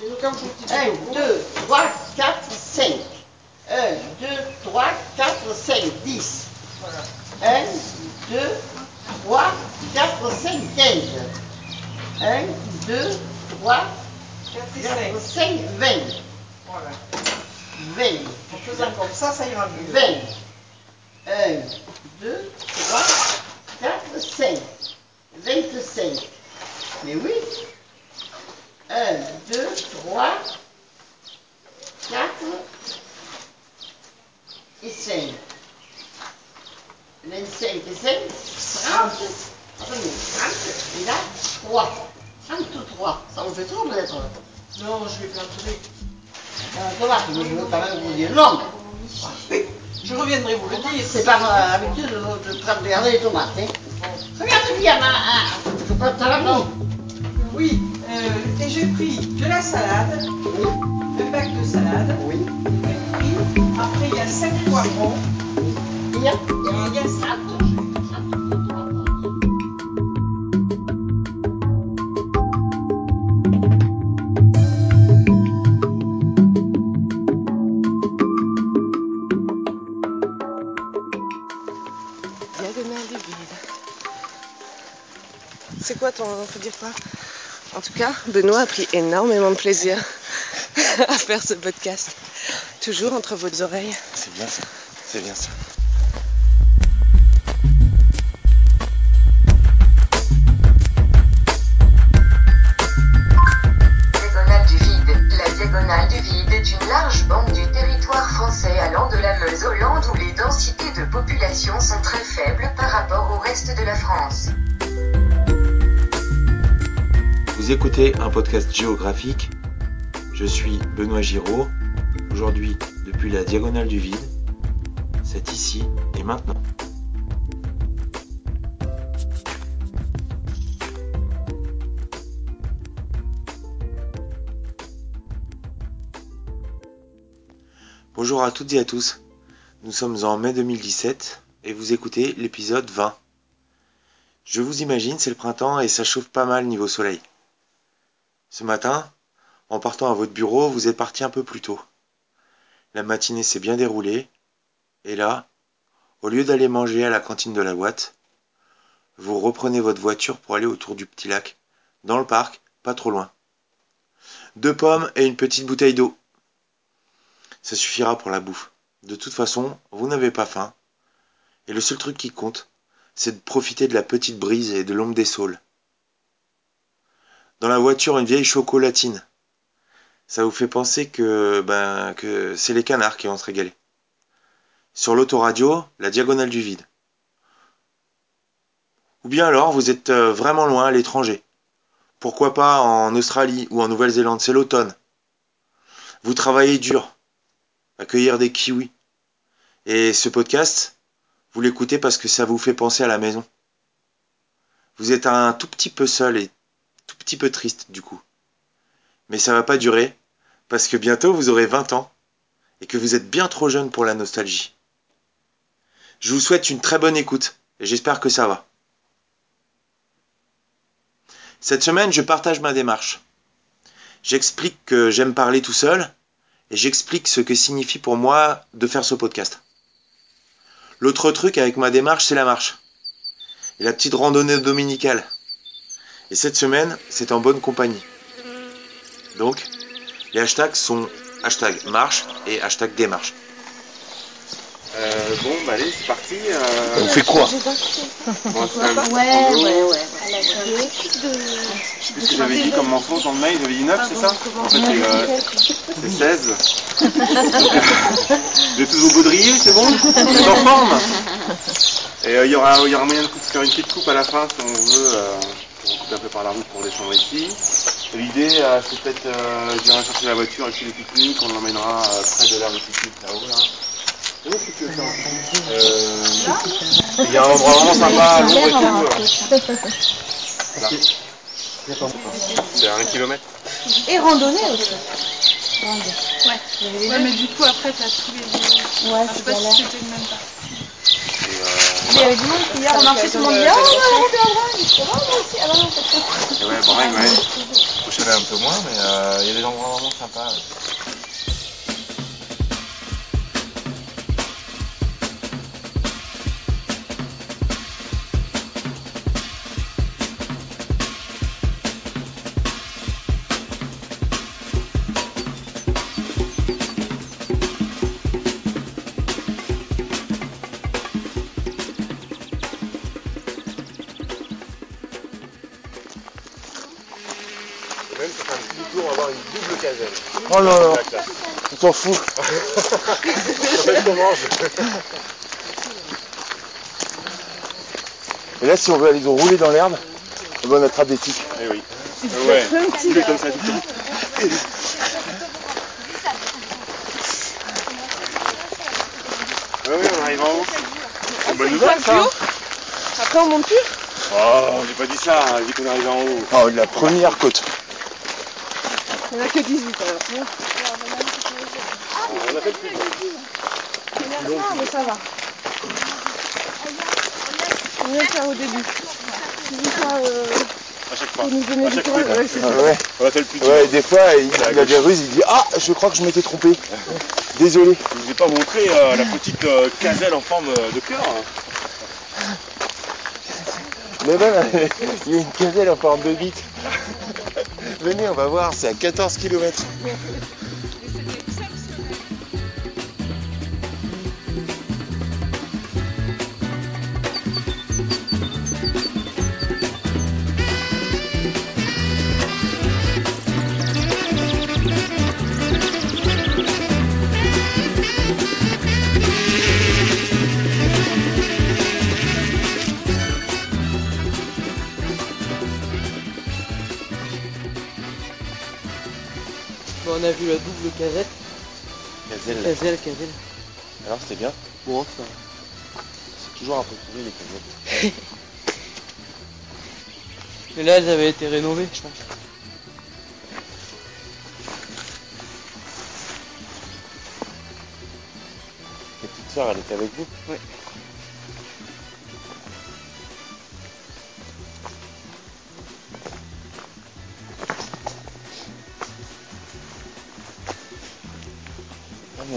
J'ai aucun petit 1, 2, 3, 4, 5. 1, 2, 3, 4, 5, 10. Voilà. 1, 2, 3, 4, 5, 15. 1, 2, 3, 4 et 4, 5. 5, 20. Voilà. 20. En faisant comme ça, ça ira mieux. 20. 1, 2, 3, 4, 5. 25. Mais oui. 1, 2, 3, 4 et 5. 25 et 5, 30. Attendez, 30. Et là, 3. 33. Ça vous fait trop peut-être Non, je vais planter. Ah, Ça va, je veux quand même vous dire non. Oui, je reviendrai vous le dire. C'est pas euh, habitude de, de regarder les tomates. Hein. Regarde bien, hein, hein. je peux te la Non. Oui, euh, et j'ai pris de la salade, Oui, un bac de salade. oui. Pris, après il y a 5 poivrons. Il y a, il y a du vide. C'est quoi ton. Faut dire quoi? En tout cas, Benoît a pris énormément de plaisir à faire ce podcast. Toujours entre vos oreilles. C'est bien ça. C'est bien ça. Diagonale du vide. La diagonale du vide est une large bande du territoire français allant de la Meuse aux Landes où les densités de population sont très faibles par rapport au reste de la France. Écoutez un podcast géographique. Je suis Benoît Giraud. Aujourd'hui, depuis la diagonale du vide. C'est ici et maintenant. Bonjour à toutes et à tous. Nous sommes en mai 2017 et vous écoutez l'épisode 20. Je vous imagine, c'est le printemps et ça chauffe pas mal niveau soleil. Ce matin, en partant à votre bureau, vous êtes parti un peu plus tôt. La matinée s'est bien déroulée, et là, au lieu d'aller manger à la cantine de la boîte, vous reprenez votre voiture pour aller autour du petit lac, dans le parc, pas trop loin. Deux pommes et une petite bouteille d'eau. Ça suffira pour la bouffe. De toute façon, vous n'avez pas faim. Et le seul truc qui compte, c'est de profiter de la petite brise et de l'ombre des saules. Dans la voiture, une vieille chocolatine. Ça vous fait penser que, ben, que c'est les canards qui vont se régaler. Sur l'autoradio, la diagonale du vide. Ou bien alors, vous êtes euh, vraiment loin à l'étranger. Pourquoi pas en Australie ou en Nouvelle-Zélande, c'est l'automne. Vous travaillez dur. Accueillir des kiwis. Et ce podcast, vous l'écoutez parce que ça vous fait penser à la maison. Vous êtes un tout petit peu seul et peu triste du coup. Mais ça va pas durer, parce que bientôt vous aurez 20 ans, et que vous êtes bien trop jeune pour la nostalgie. Je vous souhaite une très bonne écoute, et j'espère que ça va. Cette semaine, je partage ma démarche. J'explique que j'aime parler tout seul, et j'explique ce que signifie pour moi de faire ce podcast. L'autre truc avec ma démarche, c'est la marche. Et la petite randonnée dominicale. Et cette semaine, c'est en bonne compagnie. Donc, les hashtags sont hashtag marche et hashtag démarche. Euh, bon, bah allez, c'est parti. On fait quoi? Bon, Ouais, ouais, ouais. Qu'est-ce que j'avais dit comme mention dans le mail? J'avais dit 9, c'est ça? En fait, c'est, euh, c'est 16. Vous êtes tous au baudrier, c'est bon? Vous en forme? Et euh, il y, aura, il y aura moyen de couper- faire une petite coupe à la fin si on veut, euh, un peu par la route pour descendre ici. L'idée, euh, c'est peut-être, euh, je viendrai chercher la voiture et puis les pique-niques, on l'emmènera euh, près de l'aire de pique-nique là-haut. Là. C'est où que tu veux faire un pique-nique? Euh, Il y a un endroit vraiment sympa, long et tout. Là. C'est à un kilomètre. Et randonnée aussi. Ouais, mais du coup, après, t'as tous les. Ouais, je sais c'est pas si c'était le même pas. Et, euh, Il y avait du monde hier, on marchait, tout le monde dit Ah, ouais. Je dis, Oh, moi aussi. Ah, non, non. Et ouais, bringue, ouais. Au chalet un peu moins, mais euh, il y a des endroits vraiment sympas. Ça commence. Et là, si on veut aller rouler dans l'herbe, on attrape des tiques. Eh oui. Ouais. Fais comme ça tout le temps. Ouais, oui, on arrive en haut. C'est une bonne nouvelle ça. Après, on monte plus? Oh, j'ai pas dit ça, j'ai dit qu'on arrivait en haut. Oh, la première côte. Il n'y en a que 18 alors. On a fait le plus. Ah, mais ça va. On vient faire au début. Euh, À chaque fois. À chaque. Ouais. Ah. On a fait le plus dur. Ouais, des fois, il, a des ruses, il dit Ah, je crois que je m'étais trompé. Désolé. Je vous ai pas montré euh, la petite euh, caselle en forme de cœur. hein. Mais même, il y a une caselle en forme de bite. Venez, on va voir, c'est à 14 km. On a vu la double casette. Caselle. Caselle, caselle. Alors, c'était bien. Bon, ça. C'est toujours un peu pourri les casettes. Mais là, elles avaient été rénovées, je pense. Ta petite soeur, elle était avec vous? Oui.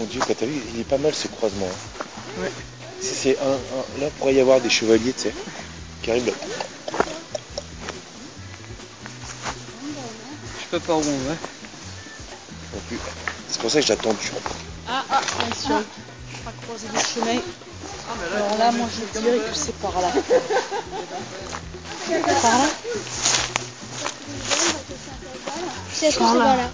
Mon dieu, quand t'as vu, il est pas mal ce croisement. hein. Ouais. C'est un, un- Là, pourrait y avoir des chevaliers, tu sais, qui arrivent là. Je sais pas par où on va. Non plus. C'est pour ça que j'ai attendu. Ah, ah, attention. On va croiser des chemins. Alors là, moi, je dirais que c'est par là. Par là C'est sûr que c'est pas là.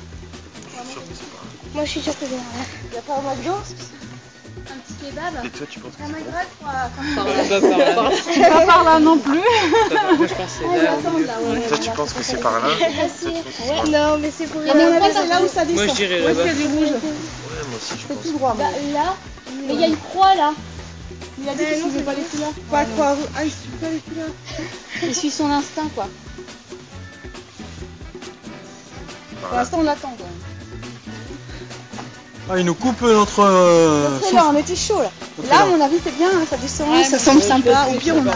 Moi je suis sûre que c'est là. Il n'y a pas un McDo Un petit kebab? Et toi, tu penses que Un c'est McDo quoi Par là, pas par là. Non plus. Moi, je pense c'est là. Toi, tu penses que c'est par là? Non, mais c'est pour Il y a mon avis, c'est là où ça Moi, descend. je dirais là-bas. Ouais, moi aussi, je C'est pense. tout droit, moi. Bah là, mais il y a une croix là. Il a dit qu'il ne suivait pas les couleurs. Pas quoi Ah, il suit pas les couleurs. Il suit son instinct quoi. Pour l'instant, on attend. quoi. Ah, il nous coupe notre. euh, on était chaud là. Là, à mon avis, c'est bien, hein, ça descend, ça semble sympa. Au pire, on a. Bah,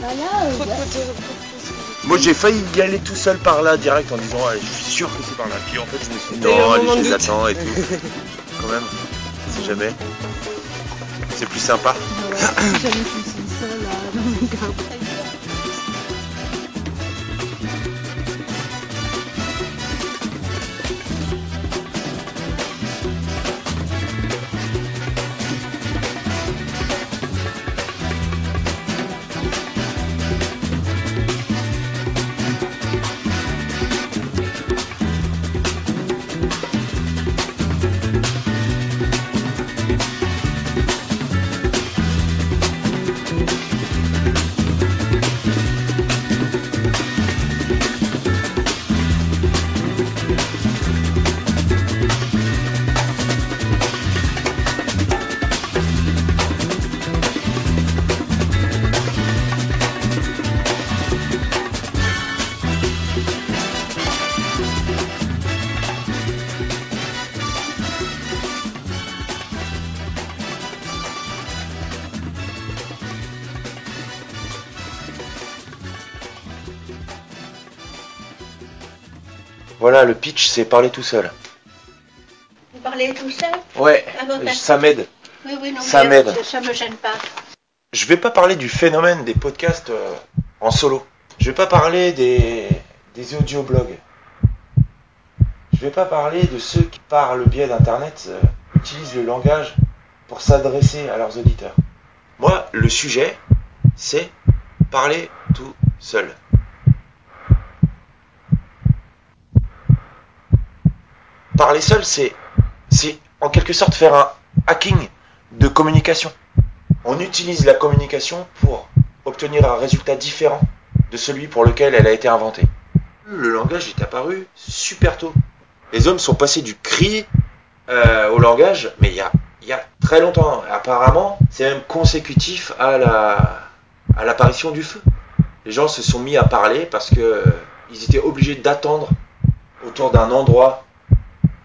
là, euh, ouais. Moi, j'ai failli y aller tout seul par là, direct, en disant Ouais, Je suis sûr que c'est par là. Puis en fait, je me suis dit Non, allez, je les attends et tout. Quand même, si jamais. C'est plus sympa. Là, dans garde. Pitch, c'est parler tout seul. Vous parlez tout seul Ouais, Ah d'accord. ça m'aide. Oui, oui, non, Ça m'aide. ça- Ça me gêne pas. Je vais pas parler du phénomène des podcasts euh, en solo. Je vais pas parler des, des audioblogs. Je vais pas parler de ceux qui, par le biais d'Internet, euh, utilisent le langage pour s'adresser à leurs auditeurs. Moi, le sujet, c'est parler tout seul. Parler seul, c'est, en quelque sorte faire un hacking de communication. On utilise la communication pour obtenir un résultat différent de celui pour lequel elle a été inventée. Le langage est apparu super tôt. Les hommes sont passés du cri euh, au langage, mais il y a, y a très longtemps. Apparemment, c'est même consécutif à la à l'apparition du feu. Les gens se sont mis à parler parce que euh, ils étaient obligés d'attendre autour d'un endroit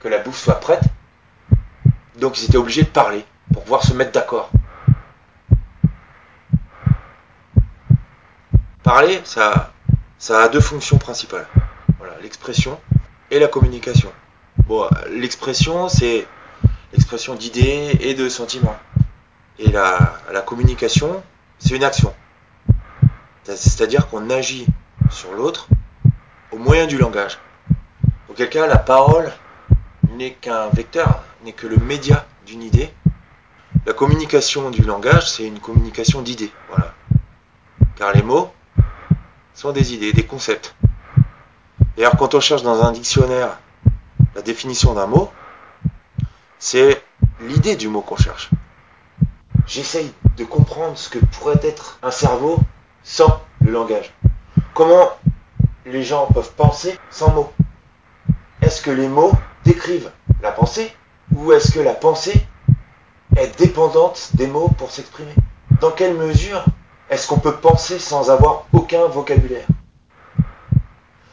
que la bouffe soit prête. Donc ils étaient obligés de parler pour pouvoir se mettre d'accord. Parler, ça, ça a deux fonctions principales. Voilà, l'expression et la communication. Bon, l'expression, c'est l'expression d'idées et de sentiments. Et la, la communication, c'est une action. C'est-à-dire qu'on agit sur l'autre au moyen du langage. Auquel cas, la parole n'est qu'un vecteur, n'est que le média d'une idée. La communication du langage, c'est une communication d'idées. Voilà. Car les mots sont des idées, des concepts. D'ailleurs, quand on cherche dans un dictionnaire la définition d'un mot, c'est l'idée du mot qu'on cherche. J'essaye de comprendre ce que pourrait être un cerveau sans le langage. Comment les gens peuvent penser sans mots Est-ce que les mots décrivent la pensée ou est-ce que la pensée est dépendante des mots pour s'exprimer? Dans quelle mesure est-ce qu'on peut penser sans avoir aucun vocabulaire?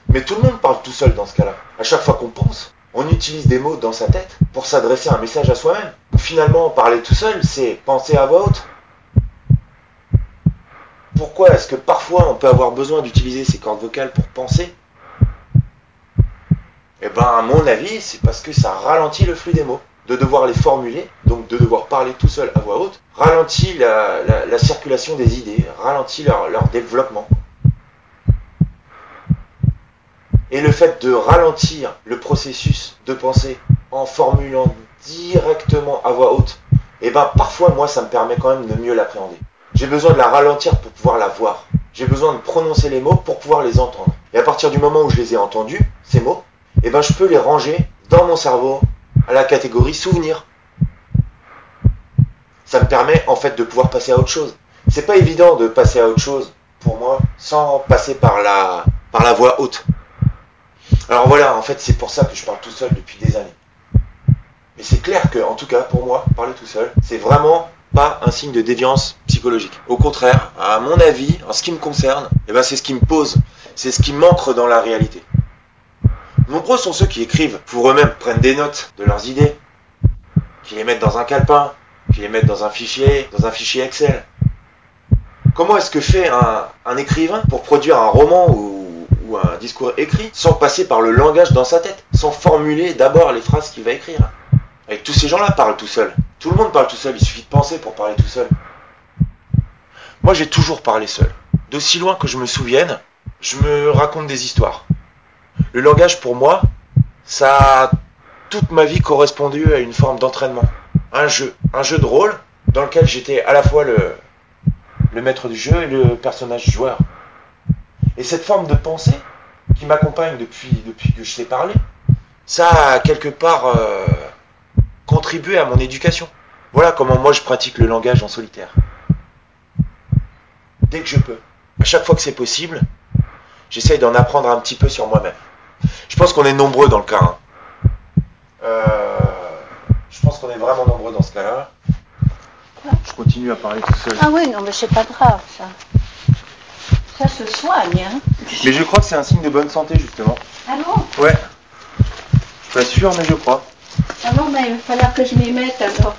Mais tout le monde parle tout seul dans ce cas-là. À chaque fois qu'on pense, on utilise des mots dans sa tête pour s'adresser un message à soi-même. Finalement, parler tout seul, c'est penser à voix haute. Pourquoi est-ce que parfois on peut avoir besoin d'utiliser ses cordes vocales pour penser? Eh ben, à mon avis, c'est parce que ça ralentit le flux des mots. De devoir les formuler, donc de devoir parler tout seul à voix haute, ralentit la, la- la circulation des idées, ralentit leur, leur développement. Et le fait de ralentir le processus de pensée en formulant directement à voix haute, eh ben parfois moi ça me permet quand même de mieux l'appréhender. J'ai besoin de la ralentir pour pouvoir la voir. J'ai besoin de prononcer les mots pour pouvoir les entendre. Et à partir du moment où je les ai entendus, ces mots, eh ben je peux les ranger dans mon cerveau à la catégorie souvenir. Ça me permet en fait de pouvoir passer à autre chose. C'est pas évident de passer à autre chose pour moi sans passer par la par la voix haute. Alors voilà, en fait, c'est pour ça que je parle tout seul depuis des années. Mais c'est clair que, en tout cas, pour moi, parler tout seul, c'est vraiment pas un signe de déviance psychologique. Au contraire, à mon avis, en ce qui me concerne, eh ben, c'est ce qui me pose, c'est ce qui m'ancre dans la réalité. Nombreux sont ceux qui écrivent pour eux-mêmes, prennent des notes de leurs idées, qui les mettent dans un calepin, qui les mettent dans un fichier, dans un fichier Excel. Comment est-ce que fait un, écrivain pour produire un roman ou, un discours écrit sans passer par le langage dans sa tête, sans formuler d'abord les phrases qu'il va écrire? Avec tous ces gens-là parlent tout seul. Tout le monde parle tout seul, il suffit de penser pour parler tout seul. Moi j'ai toujours parlé seul. D'aussi loin que je me souvienne, je me raconte des histoires. Le langage pour moi, ça a toute ma vie correspondu à une forme d'entraînement. Un jeu, un jeu de rôle dans lequel j'étais à la fois le, maître du jeu et le personnage joueur. Et cette forme de pensée qui m'accompagne depuis, depuis que je sais parler, ça a quelque part euh, contribué à mon éducation. Voilà comment moi je pratique le langage en solitaire. Dès que je peux, à chaque fois que c'est possible, j'essaye d'en apprendre un petit peu sur moi-même. Je pense qu'on est nombreux dans le cas. hein. Euh, je pense qu'on est vraiment nombreux dans ce cas-là. Je continue à parler tout seul. Ah oui, non, mais c'est pas grave, ça. Ça se soigne, hein. Mais je crois que c'est un signe de bonne santé, justement. Ah bon? Ouais. Je suis pas sûr, mais je crois. Ah bon, mais il va falloir que je m'y mette alors.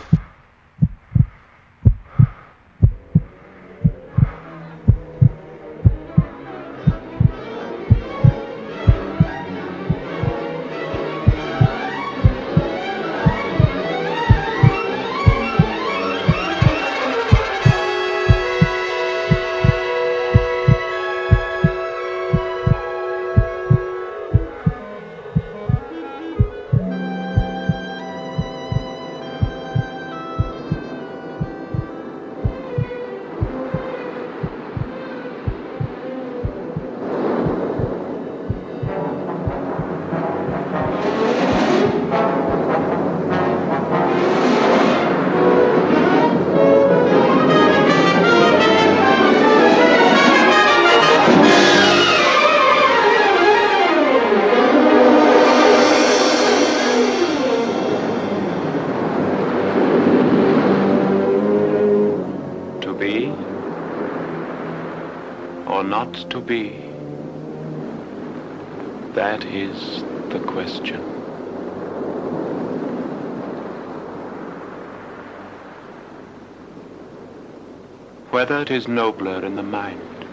Whether it is nobler in the mind.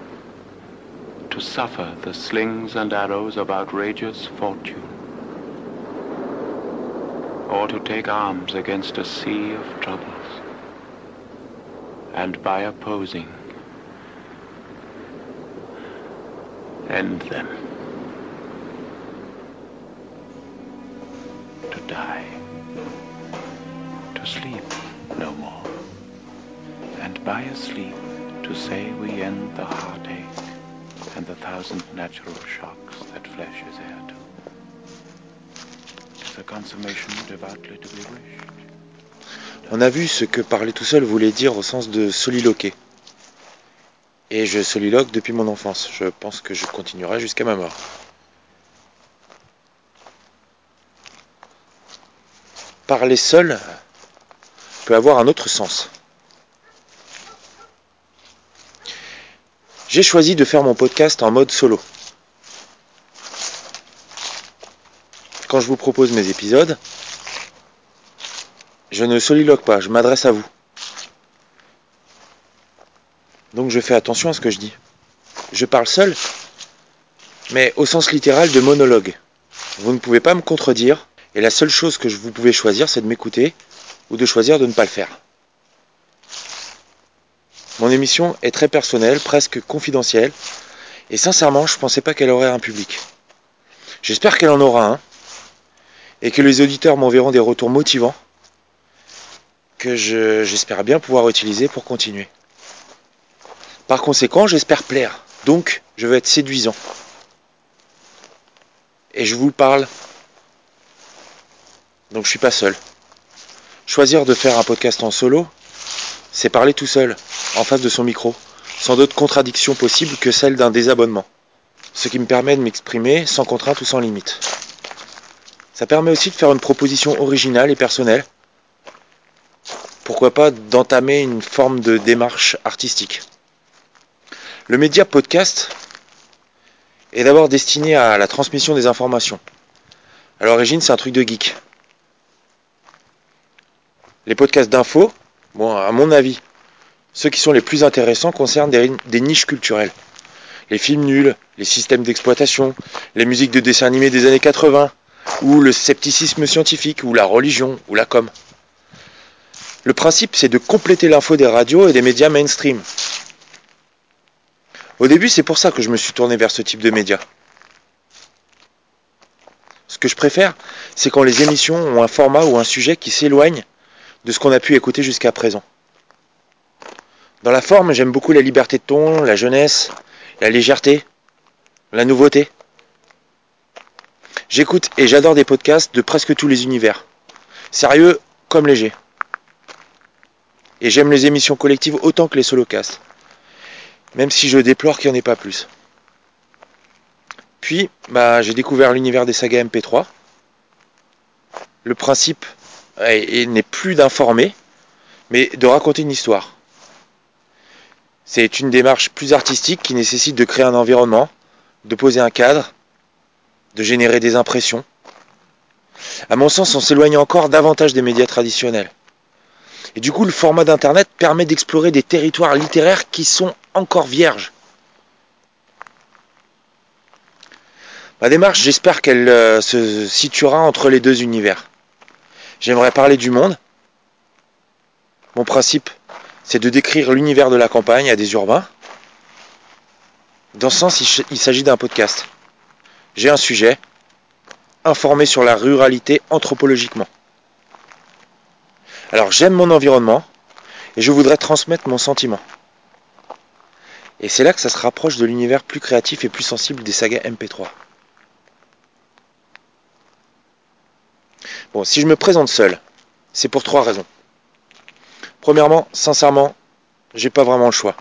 To suffer the slings and arrows of outrageous fortune, or to take arms against a sea of troubles, and by opposing, end them. To die, to sleep no more, and by a sleep to say we end the heartache and the thousand natural shocks that flesh is heir to. Consummation devoutly to be wished? On a vu ce que parler tout seul voulait dire au sens de soliloquer. Et je soliloque depuis mon enfance. Je pense que je continuerai jusqu'à ma mort. Parler seul peut avoir un autre sens. J'ai choisi de faire mon podcast en mode solo. Quand je vous propose mes épisodes, je ne soliloque pas, je m'adresse à vous. Donc je fais attention à ce que je dis. Je parle seul, mais au sens littéral de monologue. Vous ne pouvez pas me contredire, et la seule chose que vous pouvez choisir, c'est de m'écouter ou de choisir de ne pas le faire. Mon émission est très personnelle, presque confidentielle, et sincèrement, je ne pensais pas qu'elle aurait un public. J'espère qu'elle en aura un, et que les auditeurs m'enverront des retours motivants que j'espère bien pouvoir utiliser pour continuer. Par conséquent, j'espère plaire. Donc, je veux être séduisant. Et je vous parle. Donc, je suis pas seul. Choisir de faire un podcast en solo, c'est parler tout seul, en face de son micro, sans d'autres contradictions possibles que celle d'un désabonnement. Ce qui me permet de m'exprimer sans contrainte ou sans limite. Ça permet aussi de faire une proposition originale et personnelle. Pourquoi pas d'entamer une forme de démarche artistique. Le média podcast est d'abord destiné à la transmission des informations. À l'origine, c'est un truc de geek. Les podcasts d'infos, bon, à mon avis, ceux qui sont les plus intéressants concernent des, des niches culturelles. Les films nuls, les systèmes d'exploitation, les musiques de dessins animés des années 80, ou le scepticisme scientifique, ou la religion, ou la com. Le principe, c'est de compléter l'info des radios et des médias mainstream. Au début, c'est pour ça que je me suis tourné vers ce type de médias. Ce que je préfère, c'est quand les émissions ont un format ou un sujet qui s'éloigne de ce qu'on a pu écouter jusqu'à présent. Dans la forme, j'aime beaucoup la liberté de ton, la jeunesse, la légèreté, la nouveauté. J'écoute et j'adore des podcasts de presque tous les univers. Sérieux comme léger. Et j'aime les émissions collectives autant que les solocasts. Même si je déplore qu'il n'y en ait pas plus. Puis, bah, j'ai découvert l'univers des sagas MP3. Le principe n'est plus d'informer, mais de raconter une histoire. C'est une démarche plus artistique qui nécessite de créer un environnement, de poser un cadre, de générer des impressions. À mon sens, on s'éloigne encore davantage des médias traditionnels. Et du coup, le format d'Internet permet d'explorer des territoires littéraires qui sont encore vierges. Ma démarche, j'espère qu'elle euh, se situera entre les deux univers. J'aimerais parler du monde. Mon principe, c'est de décrire l'univers de la campagne à des urbains. Dans ce sens, il s'agit d'un podcast. J'ai un sujet, informer sur la ruralité anthropologiquement. Alors j'aime mon environnement et je voudrais transmettre mon sentiment. Et c'est là que ça se rapproche de l'univers plus créatif et plus sensible des sagas MP3. Bon, si je me présente seul, c'est pour trois raisons. Premièrement, sincèrement, j'ai pas vraiment le choix.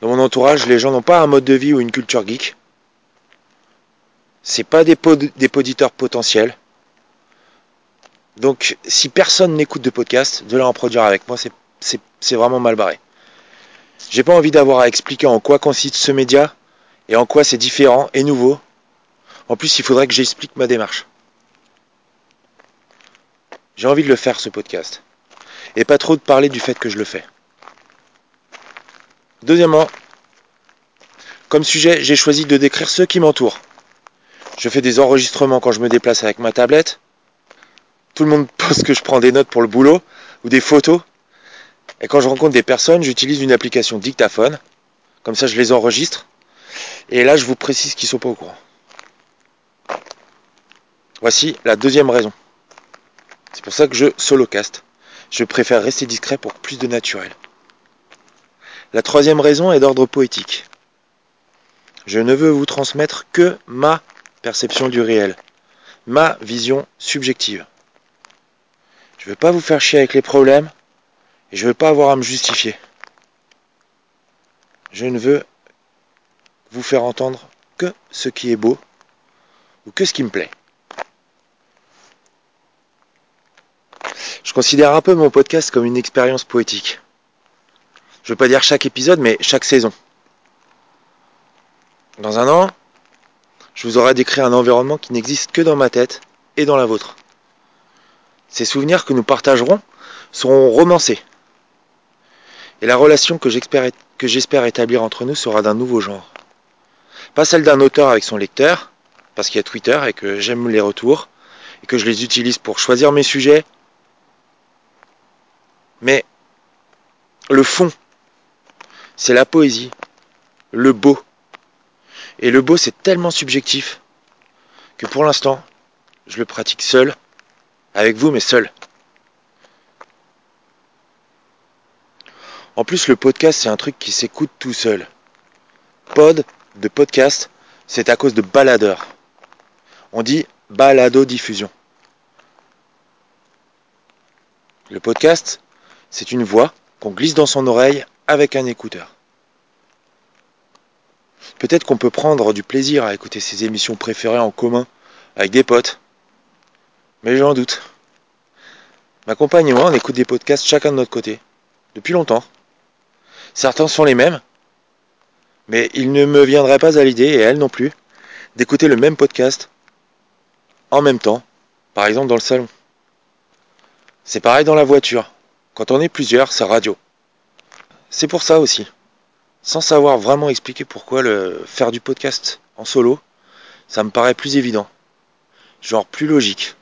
Dans mon entourage, les gens n'ont pas un mode de vie ou une culture geek. C'est pas des, pod poditeurs potentiels. Donc, si personne n'écoute de podcast, de là en produire avec moi, c'est vraiment mal barré. J'ai pas envie d'avoir à expliquer en quoi consiste ce média et en quoi c'est différent et nouveau. En plus, il faudrait que j'explique ma démarche. J'ai envie de le faire ce podcast. Et pas trop de parler du fait que je le fais. Deuxièmement, comme sujet, j'ai choisi de décrire ceux qui m'entourent. Je fais des enregistrements quand je me déplace avec ma tablette. Tout le monde pense que je prends des notes pour le boulot ou des photos. Et quand je rencontre des personnes, j'utilise une application dictaphone. Comme ça, je les enregistre. Et là, je vous précise qu'ils ne sont pas au courant. Voici la deuxième raison. C'est pour ça que je solocast. Je préfère rester discret pour plus de naturel. La troisième raison est d'ordre poétique. Je ne veux vous transmettre que ma perception du réel, ma vision subjective. Je ne veux pas vous faire chier avec les problèmes et je ne veux pas avoir à me justifier. Je ne veux vous faire entendre que ce qui est beau ou que ce qui me plaît. Je considère un peu mon podcast comme une expérience poétique. Je ne veux pas dire chaque épisode, mais chaque saison. Dans un an, je vous aurai décrit un environnement qui n'existe que dans ma tête et dans la vôtre. Ces souvenirs que nous partagerons seront romancés. Et la relation que j'espère établir entre nous sera d'un nouveau genre. Pas celle d'un auteur avec son lecteur, parce qu'il y a Twitter et que j'aime les retours, et que je les utilise pour choisir mes sujets, mais le fond, c'est la poésie, le beau. Et le beau, c'est tellement subjectif que pour l'instant, je le pratique seul, avec vous, mais seul. En plus, le podcast, c'est un truc qui s'écoute tout seul. Pod de podcast, c'est à cause de baladeur. On dit balado-diffusion. Le podcast, c'est une voix qu'on glisse dans son oreille avec un écouteur. Peut-être qu'on peut prendre du plaisir à écouter ses émissions préférées en commun avec des potes, mais j'en doute. Ma compagne et moi, on écoute des podcasts chacun de notre côté, depuis longtemps. Certains sont les mêmes, mais il ne me viendrait pas à l'idée, et elle non plus, d'écouter le même podcast en même temps, par exemple dans le salon. C'est pareil dans la voiture. Quand on est plusieurs, c'est radio. C'est pour ça aussi. Sans savoir vraiment expliquer pourquoi le faire du podcast en solo, ça me paraît plus évident. Genre plus logique.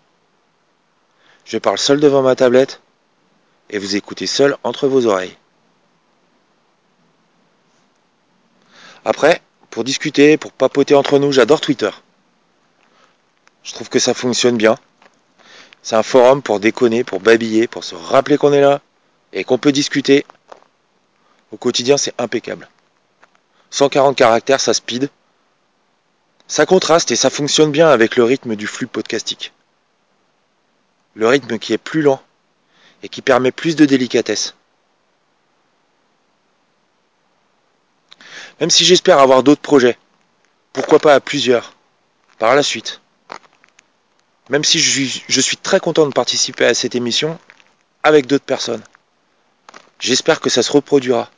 Je parle seul devant ma tablette et vous écoutez seul entre vos oreilles. Après, pour discuter, pour papoter entre nous, j'adore Twitter. Je trouve que ça fonctionne bien. C'est un forum pour déconner, pour babiller, pour se rappeler qu'on est là et qu'on peut discuter. Au quotidien, c'est impeccable. 140 caractères, ça speed. Ça contraste et ça fonctionne bien avec le rythme du flux podcastique. Le rythme qui est plus lent et qui permet plus de délicatesse. Même si j'espère avoir d'autres projets, pourquoi pas à plusieurs, par la suite. Même si je suis, très content de participer à cette émission avec d'autres personnes. J'espère que ça se reproduira.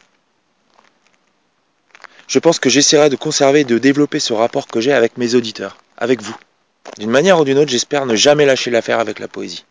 Je pense que j'essaierai de conserver et de développer ce rapport que j'ai avec mes auditeurs, avec vous. D'une manière ou d'une autre, j'espère ne jamais lâcher l'affaire avec la poésie.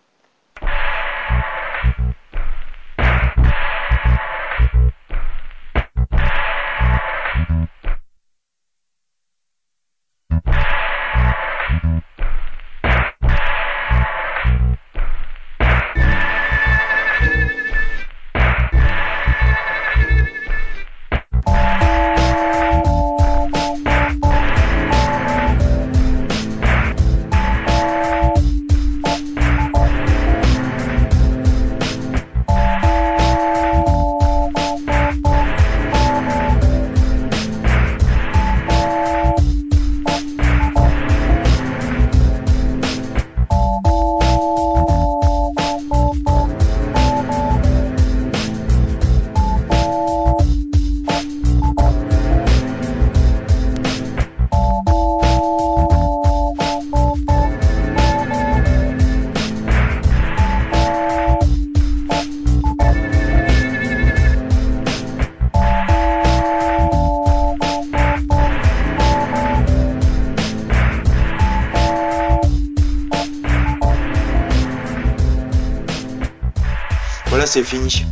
C'est fini.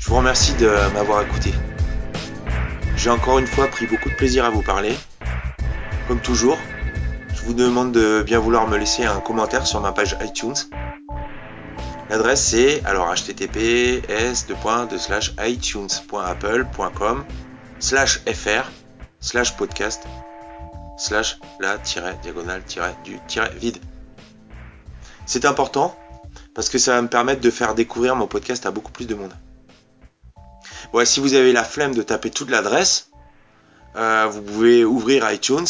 Je vous remercie de m'avoir écouté. J'ai encore une fois pris beaucoup de plaisir à vous parler. Comme toujours, je vous demande de bien vouloir me laisser un commentaire sur ma page iTunes. L'adresse c'est alors https itunes.apple.com slash fr slash podcast slash la diagonale du vide. C'est important parce que ça va me permettre de faire découvrir mon podcast à beaucoup plus de monde. Bon, si vous avez la flemme de taper toute l'adresse, euh, vous pouvez ouvrir iTunes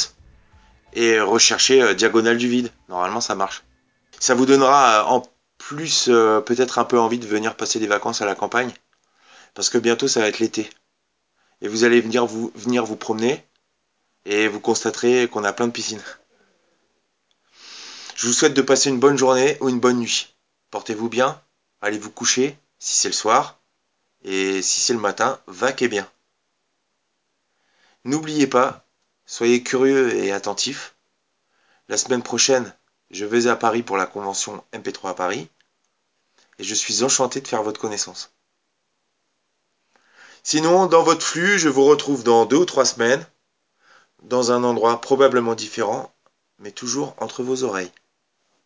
et rechercher euh, diagonale du vide. Normalement, ça marche. Ça vous donnera euh, en plus peut-être un peu envie de venir passer des vacances à la campagne parce que bientôt ça va être l'été. Et vous allez venir vous, venir vous promener et vous constaterez qu'on a plein de piscines. Je vous souhaite de passer une bonne journée ou une bonne nuit. Portez-vous bien, allez vous coucher si c'est le soir, et si c'est le matin, vaquez bien. N'oubliez pas, soyez curieux et attentifs. La semaine prochaine, je vais à Paris pour la convention MP3 à Paris, et je suis enchanté de faire votre connaissance. Sinon, dans votre flux, je vous retrouve dans deux ou trois semaines, dans un endroit probablement différent, mais toujours entre vos oreilles.